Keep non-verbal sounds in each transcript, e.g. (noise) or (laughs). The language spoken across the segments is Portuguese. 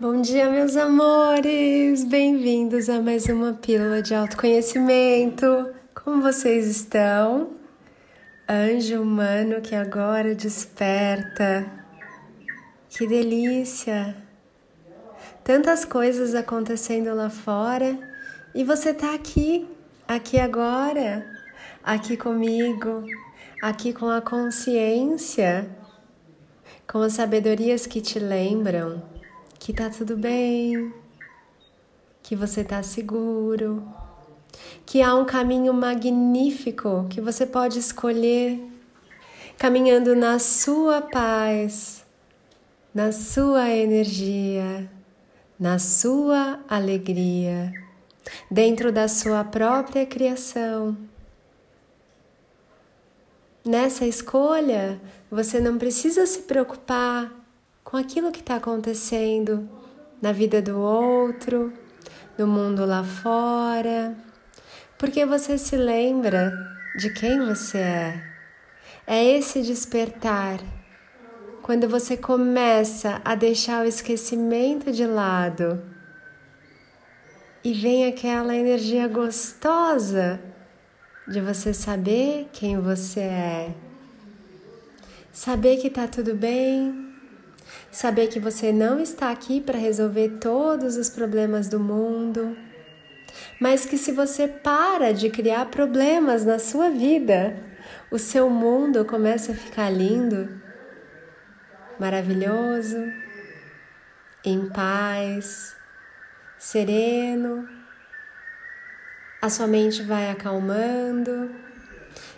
Bom dia, meus amores! Bem-vindos a mais uma pílula de autoconhecimento. Como vocês estão? Anjo humano que agora desperta. Que delícia! Tantas coisas acontecendo lá fora e você tá aqui, aqui agora, aqui comigo, aqui com a consciência, com as sabedorias que te lembram que tá tudo bem, que você tá seguro, que há um caminho magnífico que você pode escolher, caminhando na sua paz, na sua energia, na sua alegria, dentro da sua própria criação. Nessa escolha, você não precisa se preocupar com aquilo que está acontecendo na vida do outro, no mundo lá fora, porque você se lembra de quem você é. É esse despertar. Quando você começa a deixar o esquecimento de lado e vem aquela energia gostosa de você saber quem você é, saber que tá tudo bem, Saber que você não está aqui para resolver todos os problemas do mundo, mas que se você para de criar problemas na sua vida, o seu mundo começa a ficar lindo, maravilhoso, em paz, sereno. A sua mente vai acalmando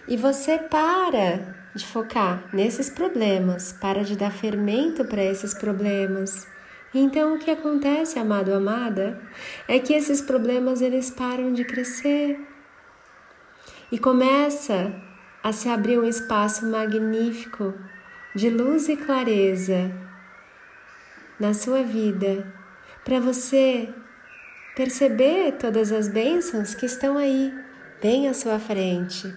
e você para de focar nesses problemas, para de dar fermento para esses problemas. Então o que acontece, amado amada, é que esses problemas eles param de crescer. E começa a se abrir um espaço magnífico de luz e clareza na sua vida, para você perceber todas as bênçãos que estão aí, bem à sua frente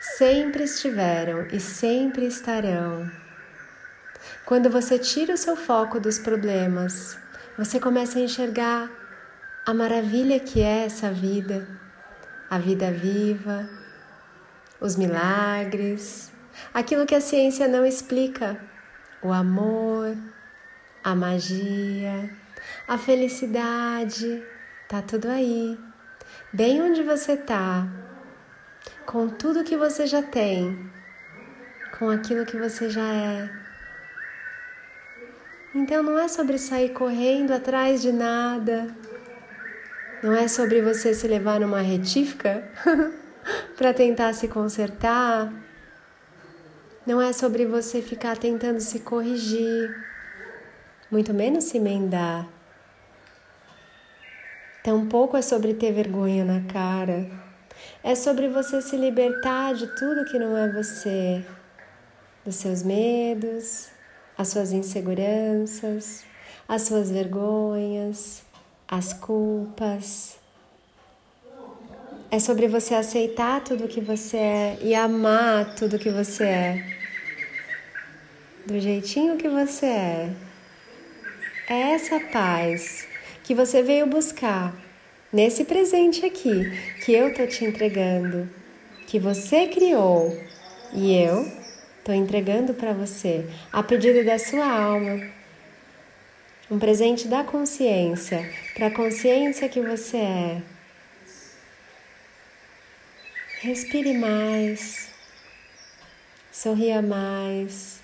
sempre estiveram e sempre estarão. Quando você tira o seu foco dos problemas, você começa a enxergar a maravilha que é essa vida, a vida viva, os milagres, aquilo que a ciência não explica, o amor, a magia, a felicidade, tá tudo aí, bem onde você tá, com tudo que você já tem, com aquilo que você já é. Então não é sobre sair correndo atrás de nada, não é sobre você se levar numa retífica (laughs) para tentar se consertar, não é sobre você ficar tentando se corrigir, muito menos se emendar. Tampouco é sobre ter vergonha na cara é sobre você se libertar de tudo que não é você, dos seus medos, as suas inseguranças, as suas vergonhas, as culpas. É sobre você aceitar tudo que você é e amar tudo que você é. Do jeitinho que você é. É essa paz que você veio buscar nesse presente aqui que eu tô te entregando, que você criou e eu tô entregando para você, a pedido da sua alma. Um presente da consciência, para a consciência que você é. Respire mais, sorria mais,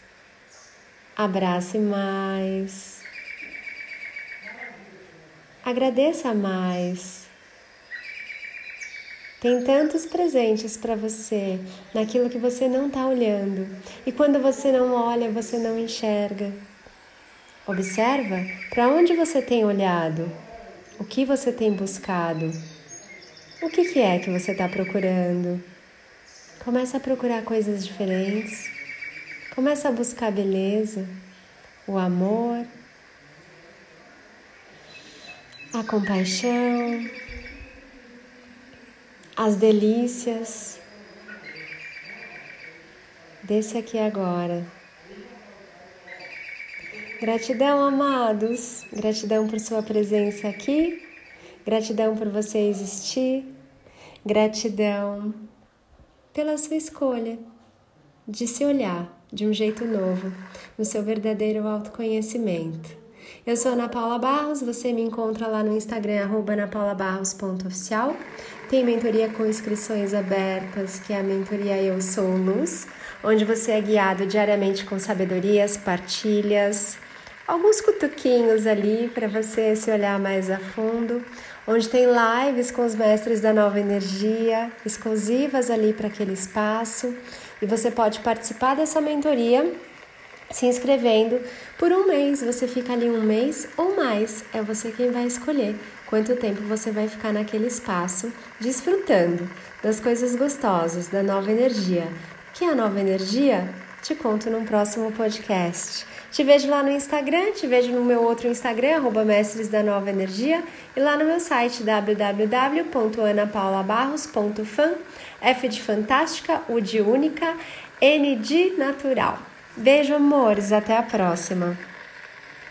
abrace mais. Agradeça mais. Tem tantos presentes para você naquilo que você não está olhando. E quando você não olha, você não enxerga. Observa para onde você tem olhado, o que você tem buscado, o que, que é que você está procurando. Começa a procurar coisas diferentes. Começa a buscar beleza, o amor a compaixão, as delícias desse aqui agora. Gratidão, amados. Gratidão por sua presença aqui. Gratidão por você existir. Gratidão pela sua escolha de se olhar de um jeito novo, no seu verdadeiro autoconhecimento. Eu sou Ana Paula Barros, você me encontra lá no Instagram, anapaulabarros.oficial. Tem mentoria com inscrições abertas, que é a mentoria Eu Sou Luz, onde você é guiado diariamente com sabedorias, partilhas, alguns cutuquinhos ali para você se olhar mais a fundo, onde tem lives com os mestres da nova energia, exclusivas ali para aquele espaço e você pode participar dessa mentoria se inscrevendo por um mês. Você fica ali um mês ou mais, é você quem vai escolher quanto tempo você vai ficar naquele espaço, desfrutando das coisas gostosas, da nova energia. O que é a nova energia? Te conto num próximo podcast. Te vejo lá no Instagram, te vejo no meu outro Instagram, arroba Mestres da Nova Energia, e lá no meu site www.anapaulabarros.fan, F de Fantástica, U de Única, N de Natural. Beijo, amores, até a próxima!